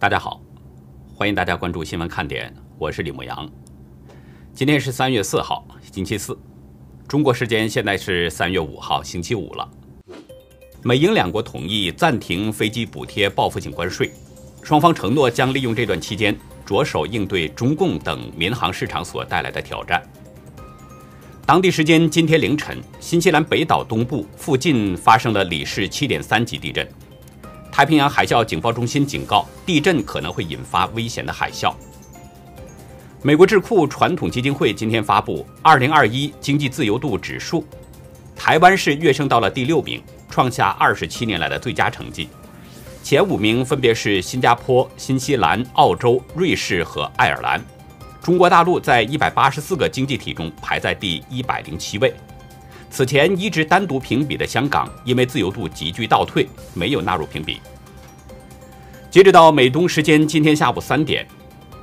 大家好，欢迎大家关注新闻看点，我是李牧阳。今天是三月四号，星期四，中国时间现在是三月五号，星期五了。美英两国同意暂停飞机补贴报复性关税，双方承诺将利用这段期间着手应对中共等民航市场所带来的挑战。当地时间今天凌晨，新西兰北岛东部附近发生了里氏七点三级地震。太平洋海啸警报中心警告，地震可能会引发危险的海啸。美国智库传统基金会今天发布二零二一经济自由度指数，台湾是跃升到了第六名，创下二十七年来的最佳成绩。前五名分别是新加坡、新西兰、澳洲、瑞士和爱尔兰。中国大陆在一百八十四个经济体中排在第一百零七位。此前一直单独评比的香港，因为自由度急剧倒退，没有纳入评比。截止到美东时间今天下午三点，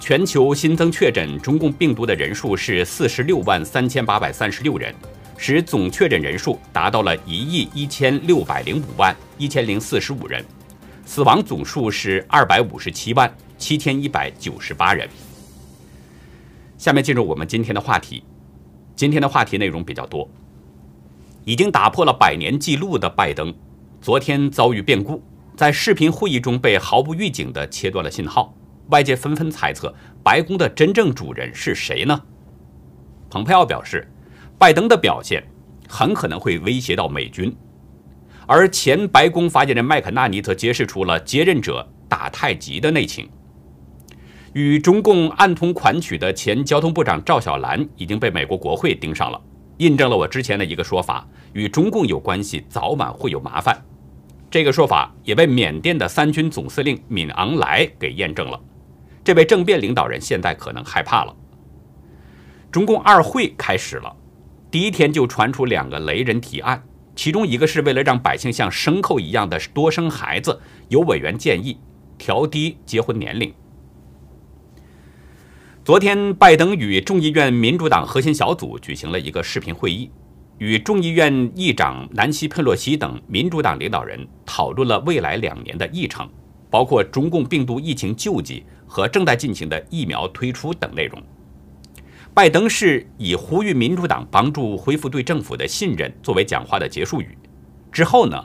全球新增确诊中共病毒的人数是四十六万三千八百三十六人，使总确诊人数达到了一亿一千六百零五万一千零四十五人，死亡总数是二百五十七万七千一百九十八人。下面进入我们今天的话题，今天的话题内容比较多。已经打破了百年纪录的拜登，昨天遭遇变故，在视频会议中被毫不预警地切断了信号。外界纷纷猜测，白宫的真正主人是谁呢？蓬佩奥表示，拜登的表现很可能会威胁到美军。而前白宫发言人麦肯纳尼则揭示出了接任者打太极的内情。与中共暗通款曲的前交通部长赵小兰已经被美国国会盯上了。印证了我之前的一个说法，与中共有关系，早晚会有麻烦。这个说法也被缅甸的三军总司令敏昂莱给验证了。这位政变领导人现在可能害怕了。中共二会开始了，第一天就传出两个雷人提案，其中一个是为了让百姓像牲口一样的多生孩子，有委员建议调低结婚年龄。昨天，拜登与众议院民主党核心小组举行了一个视频会议，与众议院议长南希·佩洛西等民主党领导人讨论了未来两年的议程，包括中共病毒疫情救济和正在进行的疫苗推出等内容。拜登是以呼吁民主党帮助恢复对政府的信任作为讲话的结束语。之后呢，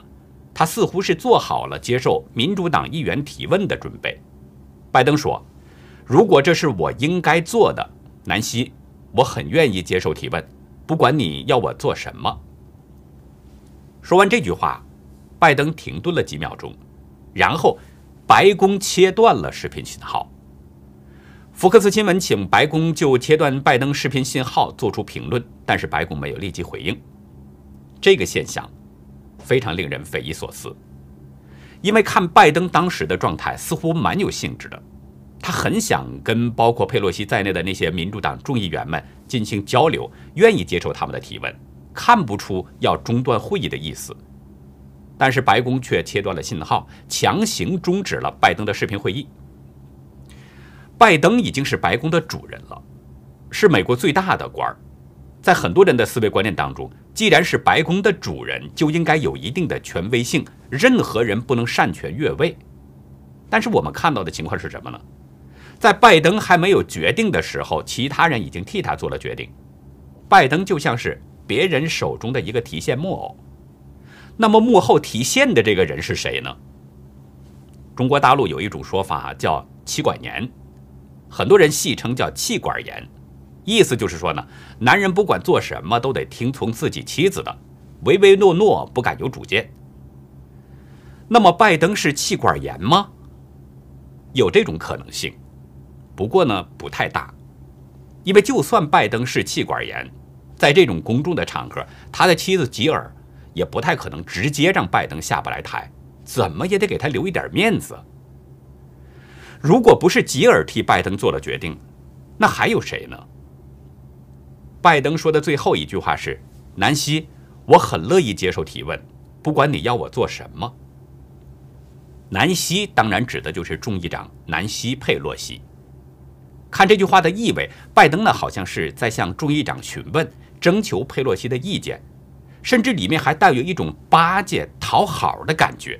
他似乎是做好了接受民主党议员提问的准备。拜登说。如果这是我应该做的，南希，我很愿意接受提问，不管你要我做什么。说完这句话，拜登停顿了几秒钟，然后白宫切断了视频信号。福克斯新闻请白宫就切断拜登视频信号做出评论，但是白宫没有立即回应。这个现象非常令人匪夷所思，因为看拜登当时的状态，似乎蛮有兴致的。他很想跟包括佩洛西在内的那些民主党众议员们进行交流，愿意接受他们的提问，看不出要中断会议的意思。但是白宫却切断了信号，强行终止了拜登的视频会议。拜登已经是白宫的主人了，是美国最大的官儿，在很多人的思维观念当中，既然是白宫的主人，就应该有一定的权威性，任何人不能擅权越位。但是我们看到的情况是什么呢？在拜登还没有决定的时候，其他人已经替他做了决定。拜登就像是别人手中的一个提线木偶。那么幕后提线的这个人是谁呢？中国大陆有一种说法叫“妻管严”，很多人戏称叫“气管严”，意思就是说呢，男人不管做什么都得听从自己妻子的，唯唯诺诺，不敢有主见。那么拜登是气管炎吗？有这种可能性。不过呢，不太大，因为就算拜登是气管炎，在这种公众的场合，他的妻子吉尔也不太可能直接让拜登下不来台，怎么也得给他留一点面子。如果不是吉尔替拜登做了决定，那还有谁呢？拜登说的最后一句话是：“南希，我很乐意接受提问，不管你要我做什么。”南希当然指的就是众议长南希·佩洛西。看这句话的意味，拜登呢好像是在向众议长询问、征求佩洛西的意见，甚至里面还带有一种巴结、讨好的感觉。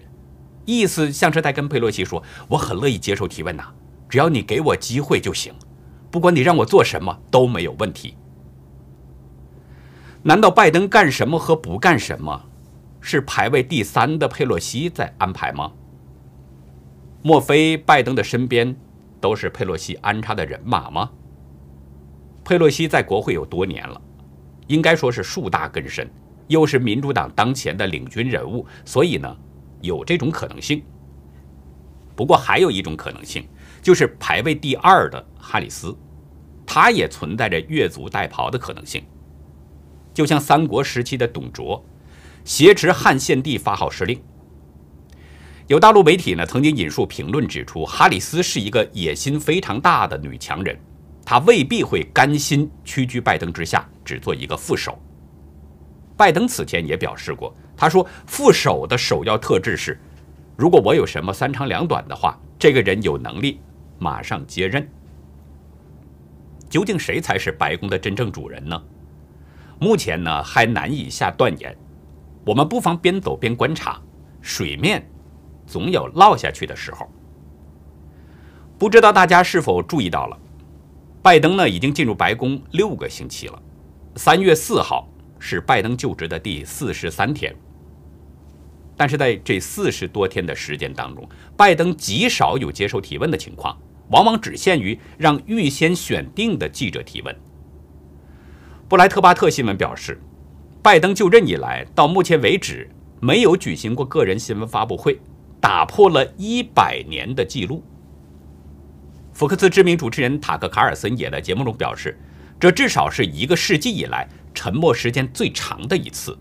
意思像是在跟佩洛西说：“我很乐意接受提问呐，只要你给我机会就行，不管你让我做什么都没有问题。”难道拜登干什么和不干什么，是排位第三的佩洛西在安排吗？莫非拜登的身边都是佩洛西安插的人马吗？佩洛西在国会有多年了，应该说是树大根深，又是民主党当前的领军人物，所以呢，有这种可能性。不过还有一种可能性，就是排位第二的哈里斯，他也存在着越俎代庖的可能性。就像三国时期的董卓，挟持汉献帝发号施令。有大陆媒体呢曾经引述评论指出，哈里斯是一个野心非常大的女强人，她未必会甘心屈居拜登之下，只做一个副手。拜登此前也表示过，他说副手的首要特质是，如果我有什么三长两短的话，这个人有能力马上接任。究竟谁才是白宫的真正主人呢？目前呢还难以下断言，我们不妨边走边观察，水面总有落下去的时候。不知道大家是否注意到了，拜登呢已经进入白宫六个星期了，三月四号是拜登就职的第四十三天，但是在这四十多天的时间当中，拜登极少有接受提问的情况，往往只限于让预先选定的记者提问。布莱特巴特新闻表示，拜登就任以来到目前为止没有举行过个人新闻发布会，打破了一百年的记录。福克斯知名主持人塔克·卡尔森也在节目中表示，这至少是一个世纪以来沉默时间最长的一次。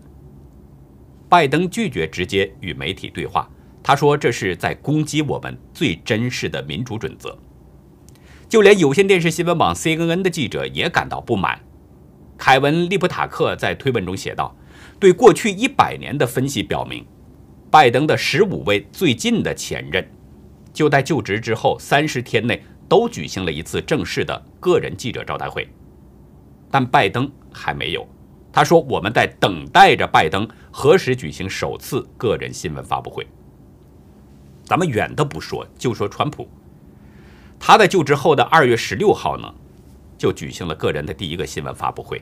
拜登拒绝直接与媒体对话，他说这是在攻击我们最真实的民主准则。就连有线电视新闻网 CNN 的记者也感到不满。凯文·利普塔克在推文中写道：“对过去一百年的分析表明，拜登的十五位最近的前任，就在就职之后三十天内都举行了一次正式的个人记者招待会，但拜登还没有。他说：‘我们在等待着拜登何时举行首次个人新闻发布会。’咱们远的不说，就说川普，他在就职后的二月十六号呢，就举行了个人的第一个新闻发布会。”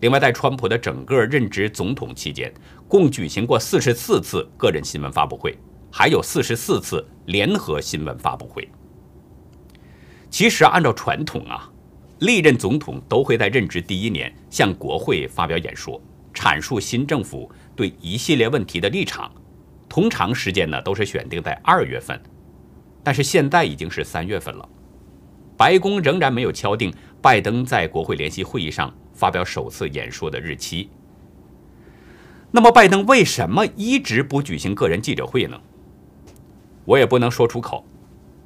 另外，在川普的整个任职总统期间，共举行过四十四次个人新闻发布会，还有四十四次联合新闻发布会。其实，按照传统啊，历任总统都会在任职第一年向国会发表演说，阐述新政府对一系列问题的立场。通常时间呢都是选定在二月份，但是现在已经是三月份了，白宫仍然没有敲定拜登在国会联席会议上。发表首次演说的日期。那么，拜登为什么一直不举行个人记者会呢？我也不能说出口，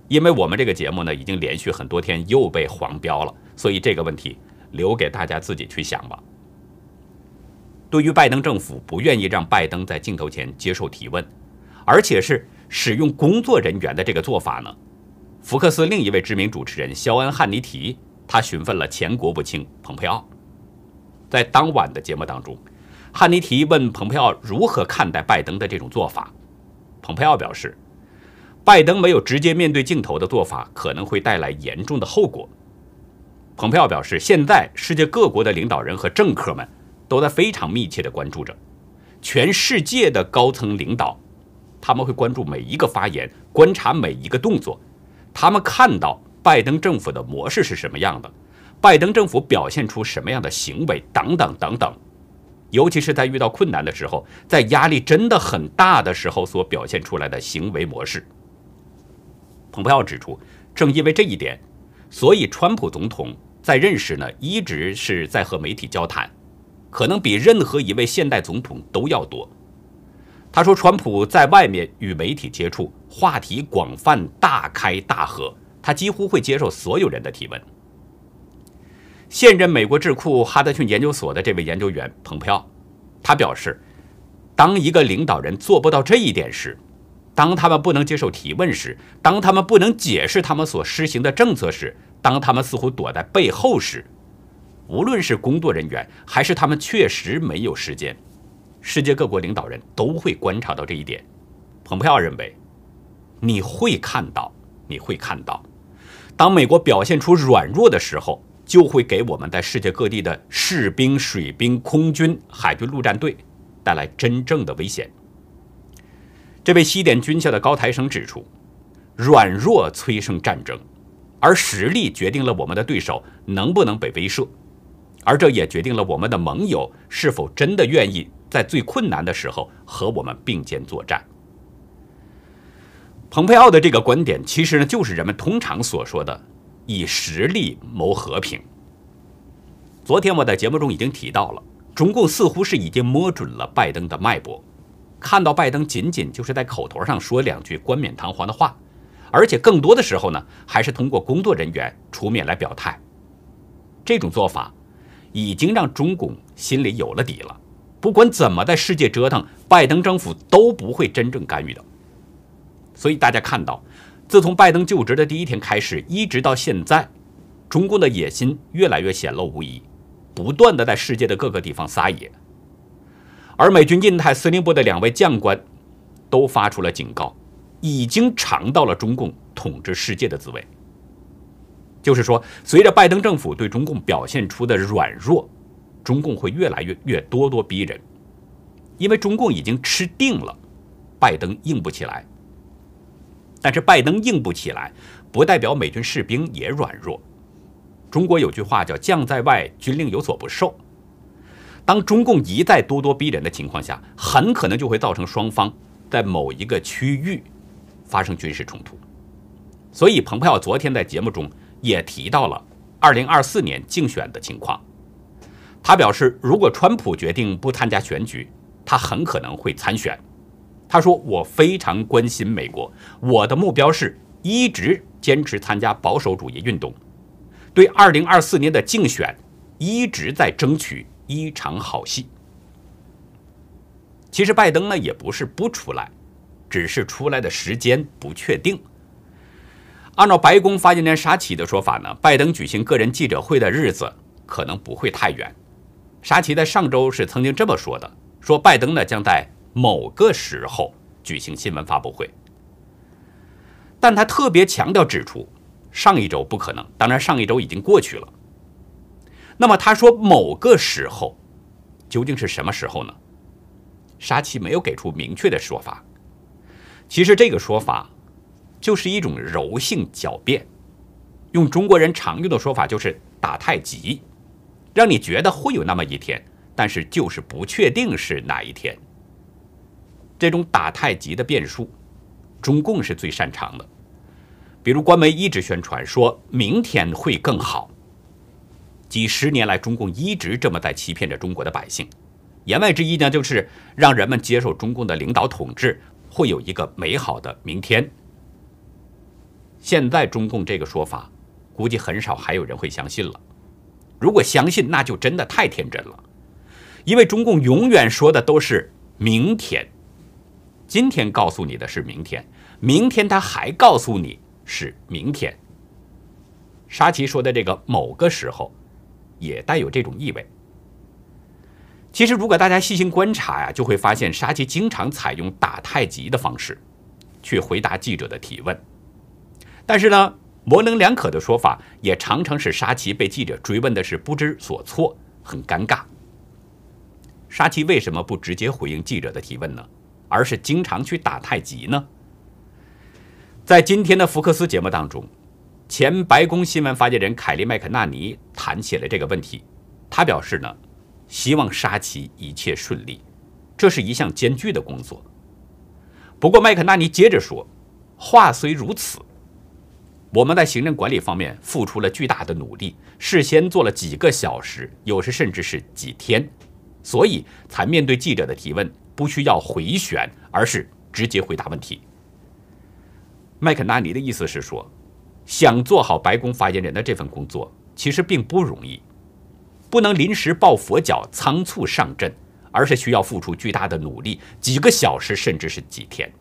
因为我们这个节目呢，已经连续很多天又被黄标了，所以这个问题留给大家自己去想吧。对于拜登政府不愿意让拜登在镜头前接受提问，而且是使用工作人员的这个做法呢，福克斯另一位知名主持人肖恩·汉尼提，他询问了前国务卿蓬佩奥。在当晚的节目当中，汉尼提问蓬佩奥如何看待拜登的这种做法。蓬佩奥表示，拜登没有直接面对镜头的做法可能会带来严重的后果。蓬佩奥表示，现在世界各国的领导人和政客们都在非常密切地关注着全世界的高层领导，他们会关注每一个发言，观察每一个动作，他们看到拜登政府的模式是什么样的。拜登政府表现出什么样的行为，等等等等，尤其是在遇到困难的时候，在压力真的很大的时候所表现出来的行为模式。蓬佩奥指出，正因为这一点，所以川普总统在任时呢一直是在和媒体交谈，可能比任何一位现代总统都要多。他说，川普在外面与媒体接触，话题广泛，大开大合，他几乎会接受所有人的提问。现任美国智库哈德逊研究所的这位研究员蓬佩奥，他表示，当一个领导人做不到这一点时，当他们不能接受提问时，当他们不能解释他们所施行的政策时，当他们似乎躲在背后时，无论是工作人员还是他们确实没有时间，世界各国领导人都会观察到这一点。蓬佩奥认为，你会看到，你会看到，当美国表现出软弱的时候，就会给我们在世界各地的士兵、水兵、空军、海军陆战队带来真正的危险。这位西点军校的高台生指出，软弱催生战争，而实力决定了我们的对手能不能被威慑，而这也决定了我们的盟友是否真的愿意在最困难的时候和我们并肩作战。蓬佩奥的这个观点，其实呢，就是人们通常所说的以实力谋和平。昨天我在节目中已经提到了，中共似乎是已经摸准了拜登的脉搏，看到拜登仅仅就是在口头上说两句冠冕堂皇的话，而且更多的时候呢，还是通过工作人员出面来表态。这种做法已经让中共心里有了底了，不管怎么在世界折腾，拜登政府都不会真正干预的。所以大家看到，自从拜登就职的第一天开始，一直到现在，中共的野心越来越显露无遗，不断的在世界的各个地方撒野。而美军印太司令部的两位将官都发出了警告，已经尝到了中共统治世界的滋味。就是说，随着拜登政府对中共表现出的软弱，中共会越来越越咄咄逼人，因为中共已经吃定了，拜登硬不起来。但是拜登硬不起来，不代表美军士兵也软弱。中国有句话叫“将在外，军令有所不受”。当中共一再咄咄逼人的情况下，很可能就会造成双方在某一个区域发生军事冲突。所以，蓬佩奥昨天在节目中也提到了2024年竞选的情况。他表示，如果川普决定不参加选举，他很可能会参选。他说：“我非常关心美国，我的目标是一直坚持参加保守主义运动，对2024年的竞选一直在争取一场好戏。”其实拜登呢也不是不出来，只是出来的时间不确定。按照白宫发言人沙奇的说法呢，拜登举行个人记者会的日子可能不会太远。沙奇在上周是曾经这么说的：“说拜登呢将在。”某个时候举行新闻发布会，但他特别强调指出，上一周不可能。当然，上一周已经过去了。那么他说某个时候，究竟是什么时候呢？沙奇没有给出明确的说法。其实这个说法就是一种柔性狡辩，用中国人常用的说法就是打太极，让你觉得会有那么一天，但是就是不确定是哪一天。这种打太极的变数，中共是最擅长的。比如官媒一直宣传说明天会更好，几十年来中共一直这么在欺骗着中国的百姓。言外之意呢，就是让人们接受中共的领导统治，会有一个美好的明天。现在中共这个说法，估计很少还有人会相信了。如果相信，那就真的太天真了，因为中共永远说的都是明天。今天告诉你的是明天，明天他还告诉你是明天。沙奇说的这个某个时候，也带有这种意味。其实，如果大家细心观察呀，就会发现沙奇经常采用打太极的方式去回答记者的提问。但是呢，模棱两可的说法也常常使沙奇被记者追问的是不知所措，很尴尬。沙奇为什么不直接回应记者的提问呢？而是经常去打太极呢？在今天的福克斯节目当中，前白宫新闻发言人凯利麦克纳尼谈起了这个问题。他表示呢，希望沙奇一切顺利，这是一项艰巨的工作。不过麦克纳尼接着说，话虽如此，我们在行政管理方面付出了巨大的努力，事先做了几个小时，有时甚至是几天，所以才面对记者的提问。不需要回旋，而是直接回答问题。麦肯纳尼的意思是说，想做好白宫发言人的这份工作，其实并不容易，不能临时抱佛脚、仓促上阵，而是需要付出巨大的努力，几个小时甚至是几天。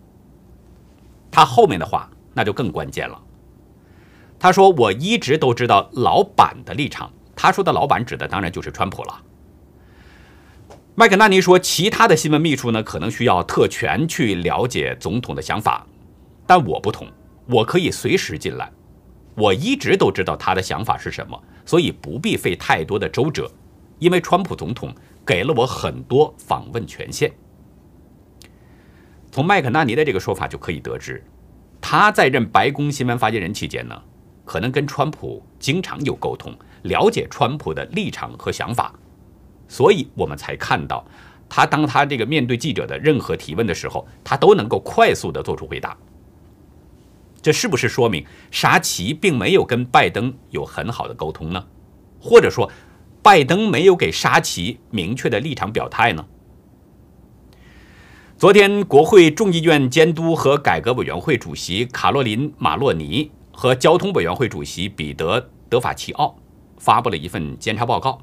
他后面的话那就更关键了。他说：“我一直都知道老板的立场。”他说的老板指的当然就是川普了。麦肯纳尼说：“其他的新闻秘书呢，可能需要特权去了解总统的想法，但我不同，我可以随时进来。我一直都知道他的想法是什么，所以不必费太多的周折，因为川普总统给了我很多访问权限。从麦克纳尼的这个说法就可以得知，他在任白宫新闻发言人期间呢，可能跟川普经常有沟通，了解川普的立场和想法，所以我们才看到他当他这个面对记者的任何提问的时候，他都能够快速的做出回答。这是不是说明沙奇并没有跟拜登有很好的沟通呢？或者说，拜登没有给沙奇明确的立场表态呢？昨天，国会众议院监督和改革委员会主席卡洛琳·马洛尼和交通委员会主席彼得·德法奇奥发布了一份监察报告，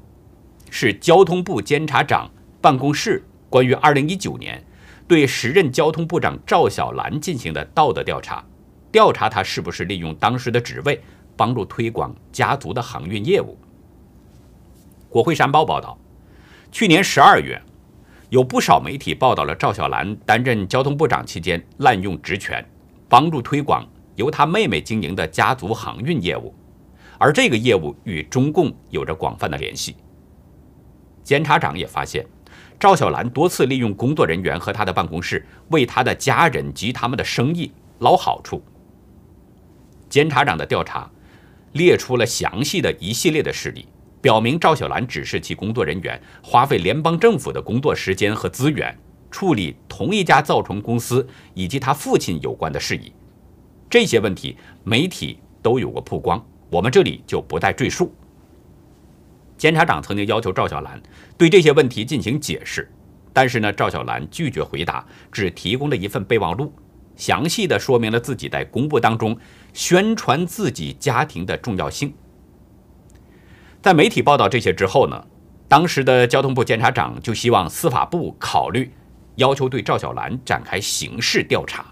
是交通部监察长办公室关于2019年对时任交通部长赵小兰进行的道德调查，调查他是不是利用当时的职位帮助推广家族的航运业务。国会山报报道，去年12月。有不少媒体报道了赵小兰担任交通部长期间滥用职权，帮助推广由他妹妹经营的家族航运业务，而这个业务与中共有着广泛的联系。监察长也发现，赵小兰多次利用工作人员和他的办公室为他的家人及他们的生意捞好处。监察长的调查列出了详细的一系列的事例。表明赵小兰指示其工作人员花费联邦政府的工作时间和资源处理同一家造船公司以及他父亲有关的事宜。这些问题媒体都有过曝光，我们这里就不再赘述。监察长曾经要求赵小兰对这些问题进行解释，但是呢，赵小兰拒绝回答，只提供了一份备忘录，详细的说明了自己在公布当中宣传自己家庭的重要性。在媒体报道这些之后呢，当时的交通部监察长就希望司法部考虑要求对赵小兰展开刑事调查。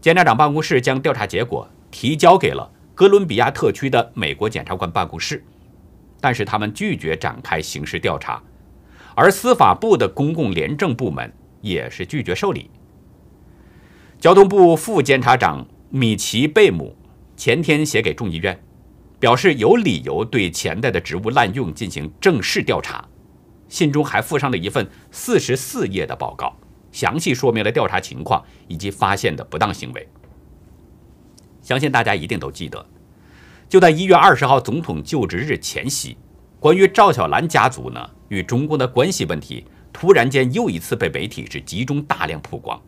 监察长办公室将调查结果提交给了哥伦比亚特区的美国检察官办公室，但是他们拒绝展开刑事调查，而司法部的公共廉政部门也是拒绝受理。交通部副监察长米奇贝姆前天写给众议院。表示有理由对前代的职务滥用进行正式调查，信中还附上了一份四十四页的报告，详细说明了调查情况以及发现的不当行为。相信大家一定都记得，就在一月二十号总统就职日前夕，关于赵小兰家族呢与中共的关系问题，突然间又一次被媒体是集中大量曝光。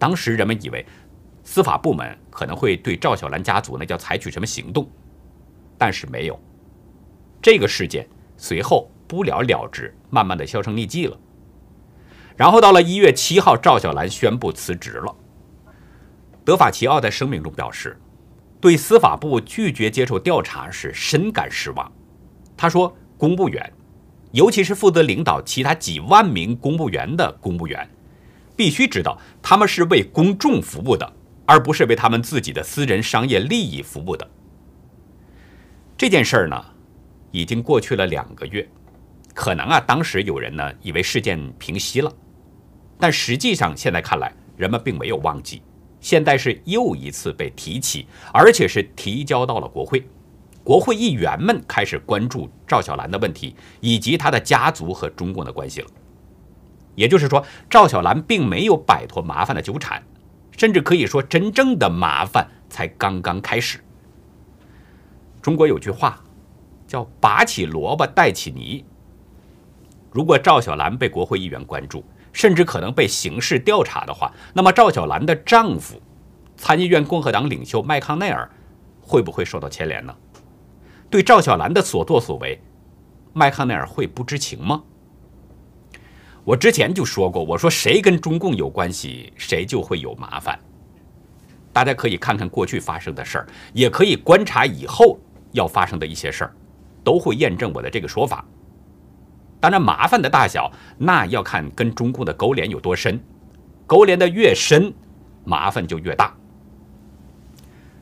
当时人们以为司法部门可能会对赵小兰家族呢要采取什么行动。但是没有，这个事件随后不了了之，慢慢的销声匿迹了。然后到了一月七号，赵小兰宣布辞职了。德法齐奥在声明中表示，对司法部拒绝接受调查是深感失望。他说，公务员，尤其是负责领导其他几万名公务员的公务员，必须知道他们是为公众服务的，而不是为他们自己的私人商业利益服务的。这件事儿呢，已经过去了两个月，可能啊，当时有人呢以为事件平息了，但实际上现在看来，人们并没有忘记，现在是又一次被提起，而且是提交到了国会，国会议员们开始关注赵小兰的问题以及他的家族和中共的关系了。也就是说，赵小兰并没有摆脱麻烦的纠缠，甚至可以说，真正的麻烦才刚刚开始。中国有句话，叫“拔起萝卜带起泥”。如果赵小兰被国会议员关注，甚至可能被刑事调查的话，那么赵小兰的丈夫，参议院共和党领袖麦康奈尔，会不会受到牵连呢？对赵小兰的所作所为，麦康奈尔会不知情吗？我之前就说过，我说谁跟中共有关系，谁就会有麻烦。大家可以看看过去发生的事儿，也可以观察以后。要发生的一些事儿，都会验证我的这个说法。当然，麻烦的大小那要看跟中共的勾连有多深，勾连的越深，麻烦就越大。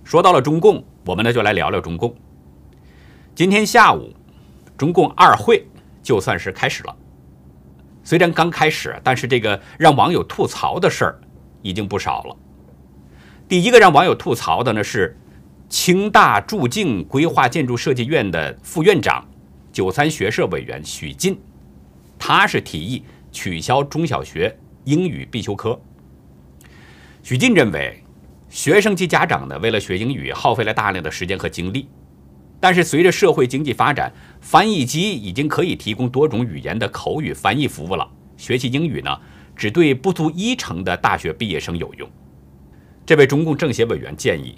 说到了中共，我们呢就来聊聊中共。今天下午，中共二会就算是开始了。虽然刚开始，但是这个让网友吐槽的事儿已经不少了。第一个让网友吐槽的呢是清大驻境规划建筑设计院的副院长、九三学社委员许进，他是提议取消中小学英语必修课。许进认为，学生及家长呢为了学英语耗费了大量的时间和精力，但是随着社会经济发展，翻译机已经可以提供多种语言的口语翻译服务了。学习英语呢，只对不足一成的大学毕业生有用。这位中共政协委员建议，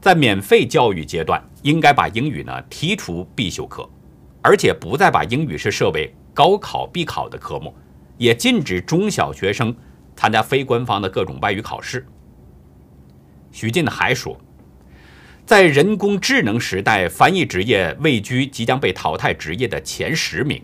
在免费教育阶段，应该把英语呢剔除必修课，而且不再把英语是设为高考必考的科目，也禁止中小学生参加非官方的各种外语考试。徐进还说，在人工智能时代，翻译职业位居即将被淘汰职业的前十名，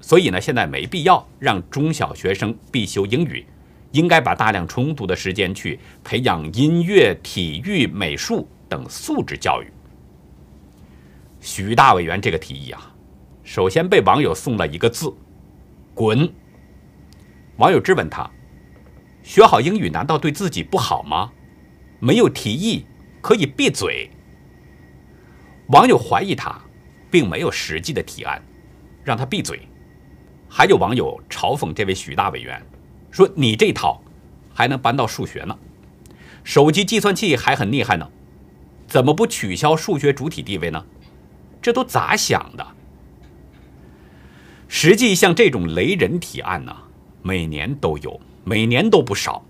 所以呢，现在没必要让中小学生必修英语。应该把大量充足的时间去培养音乐、体育、美术等素质教育。徐大委员这个提议啊，首先被网友送了一个字“滚”。网友质问他：“学好英语难道对自己不好吗？没有提议可以闭嘴。”网友怀疑他并没有实际的提案让他闭嘴。还有网友嘲讽这位许大委员。说你这套还能搬到数学呢？手机计算器还很厉害呢，怎么不取消数学主体地位呢？这都咋想的？实际像这种雷人提案呢，每年都有，每年都不少。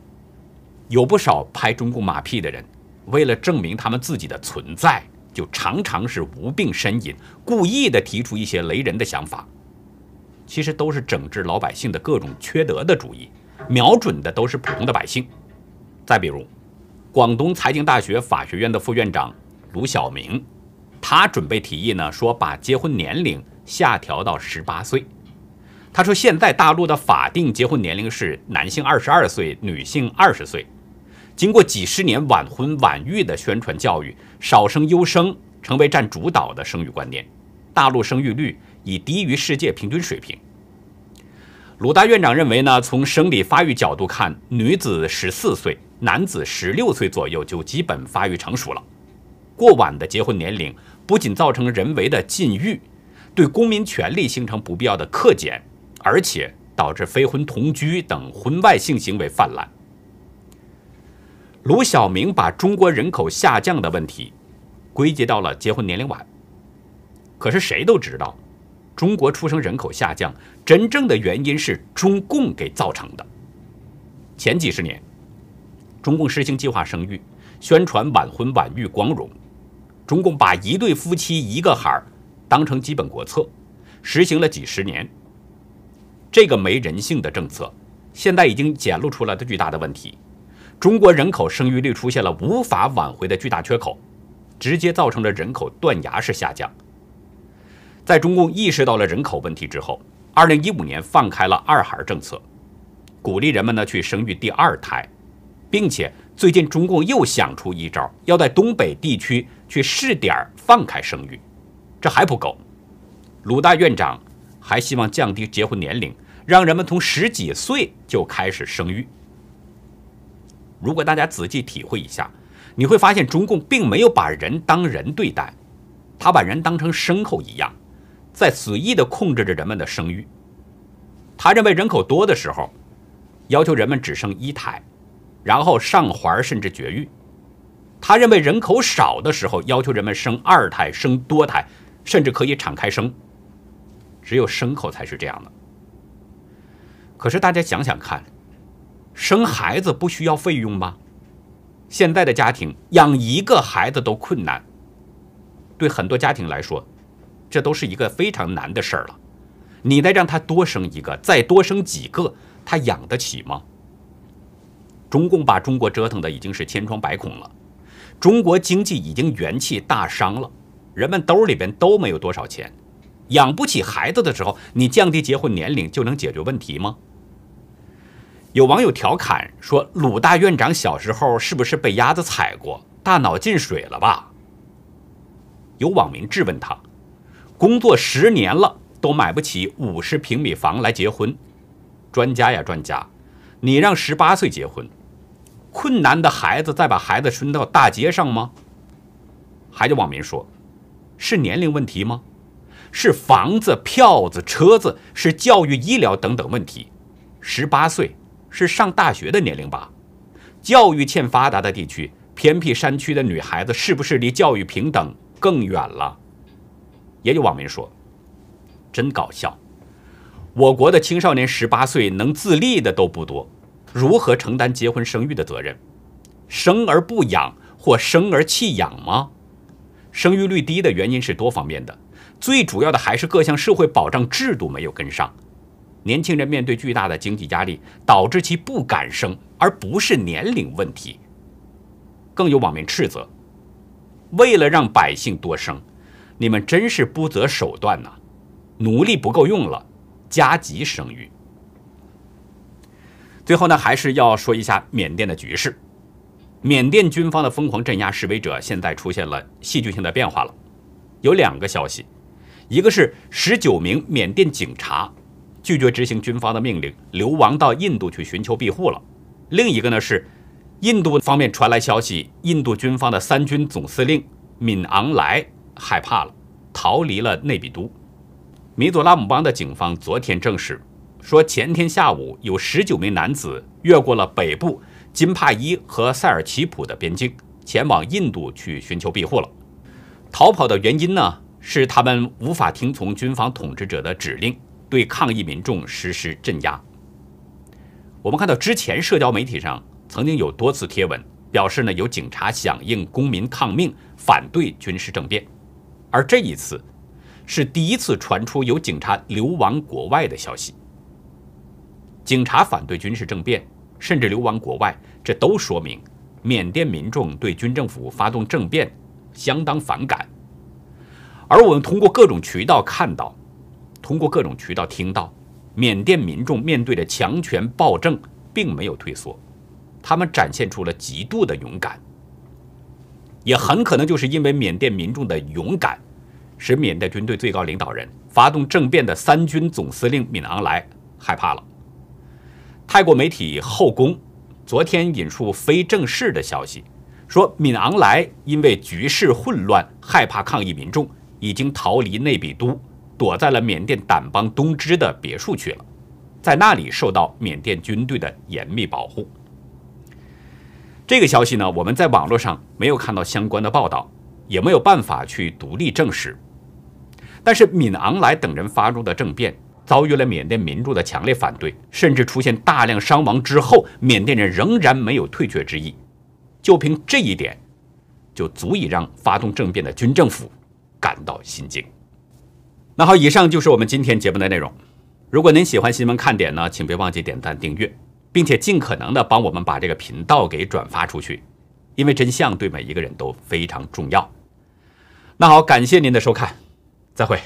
有不少拍中共马屁的人，为了证明他们自己的存在，就常常是无病呻吟，故意的提出一些雷人的想法，其实都是整治老百姓的各种缺德的主意。瞄准的都是普通的百姓。再比如，广东财经大学法学院的副院长卢晓明，他准备提议呢，说把结婚年龄下调到十八岁。他说，现在大陆的法定结婚年龄是男性二十二岁，女性二十岁。经过几十年晚婚晚育的宣传教育，少生优生成为占主导的生育观念，大陆生育率已低于世界平均水平。鲁大院长认为呢，从生理发育角度看，女子十四岁，男子十六岁左右就基本发育成熟了。过晚的结婚年龄不仅造成人为的禁欲，对公民权利形成不必要的克减，而且导致非婚同居等婚外性行为泛滥。卢晓明把中国人口下降的问题归结到了结婚年龄晚，可是谁都知道。中国出生人口下降，真正的原因是中共给造成的。前几十年，中共实行计划生育，宣传晚婚晚育光荣。中共把一对夫妻一个孩儿当成基本国策，实行了几十年。这个没人性的政策，现在已经显露出来的巨大的问题。中国人口生育率出现了无法挽回的巨大缺口，直接造成了人口断崖式下降。在中共意识到了人口问题之后，二零一五年放开了二孩政策，鼓励人们呢去生育第二胎，并且最近中共又想出一招，要在东北地区去试点放开生育，这还不够。鲁大院长还希望降低结婚年龄，让人们从十几岁就开始生育。如果大家仔细体会一下，你会发现中共并没有把人当人对待，他把人当成牲口一样。在随意地控制着人们的生育。他认为人口多的时候，要求人们只生一胎，然后上环甚至绝育；他认为人口少的时候，要求人们生二胎、生多胎，甚至可以敞开生。只有牲口才是这样的。可是大家想想看，生孩子不需要费用吗？现在的家庭养一个孩子都困难，对很多家庭来说。这都是一个非常难的事儿了，你再让他多生一个，再多生几个，他养得起吗？中共把中国折腾的已经是千疮百孔了，中国经济已经元气大伤了，人们兜里边都没有多少钱，养不起孩子的时候，你降低结婚年龄就能解决问题吗？有网友调侃说：“鲁大院长小时候是不是被鸭子踩过，大脑进水了吧？”有网民质问他。工作十年了都买不起五十平米房来结婚，专家呀专家，你让十八岁结婚，困难的孩子再把孩子扔到大街上吗？还有网民说，是年龄问题吗？是房子、票子、车子，是教育、医疗等等问题。十八岁是上大学的年龄吧？教育欠发达的地区，偏僻山区的女孩子，是不是离教育平等更远了？也有网民说，真搞笑。我国的青少年十八岁能自立的都不多，如何承担结婚生育的责任？生而不养或生而弃养吗？生育率低的原因是多方面的。最主要的还是各项社会保障制度没有跟上，年轻人面对巨大的经济压力，导致其不敢生，而不是年龄问题。更有网民斥责：为了让百姓多生，你们真是不择手段呐！奴隶不够用了，加急生育。最后呢，还是要说一下缅甸的局势。缅甸军方的疯狂镇压示威者，现在出现了戏剧性的变化了。有两个消息。一个是十九名缅甸警察拒绝执行军方的命令，流亡到印度去寻求庇护了；另一个呢是印度方面传来消息，印度军方的三军总司令敏昂莱害怕了，逃离了内比都。米佐拉姆邦的警方昨天证实，说前天下午有十九名男子越过了北部金帕伊和塞尔奇普的边境，前往印度去寻求庇护了。逃跑的原因呢？是他们无法听从军方统治者的指令，对抗议民众实施镇压。我们看到之前社交媒体上曾经有多次贴文，表示呢有警察响应公民抗命，反对军事政变。而这一次是第一次传出有警察流亡国外的消息。警察反对军事政变，甚至流亡国外，这都说明缅甸民众对军政府发动政变相当反感。而我们通过各种渠道看到，通过各种渠道听到，缅甸民众面对着强权暴政，并没有退缩，他们展现出了极度的勇敢。也很可能就是因为缅甸民众的勇敢，使缅甸军队最高领导人发动政变的三军总司令敏昂莱害怕了。泰国媒体后宫昨天引述非正式的消息，说敏昂莱因为局势混乱，害怕抗议民众。已经逃离内比都，躲在了缅甸掸邦东支的别墅去了，在那里受到缅甸军队的严密保护。这个消息呢，我们在网络上没有看到相关的报道，也没有办法去独立证实。但是敏昂莱等人发动的政变遭遇了缅甸民众的强烈反对，甚至出现大量伤亡之后，缅甸人仍然没有退却之意。就凭这一点，就足以让发动政变的军政府。感到心惊。那好，以上就是我们今天节目的内容。如果您喜欢新闻看点呢，请别忘记点赞、订阅，并且尽可能的帮我们把这个频道给转发出去，因为真相对每一个人都非常重要。那好，感谢您的收看，再会。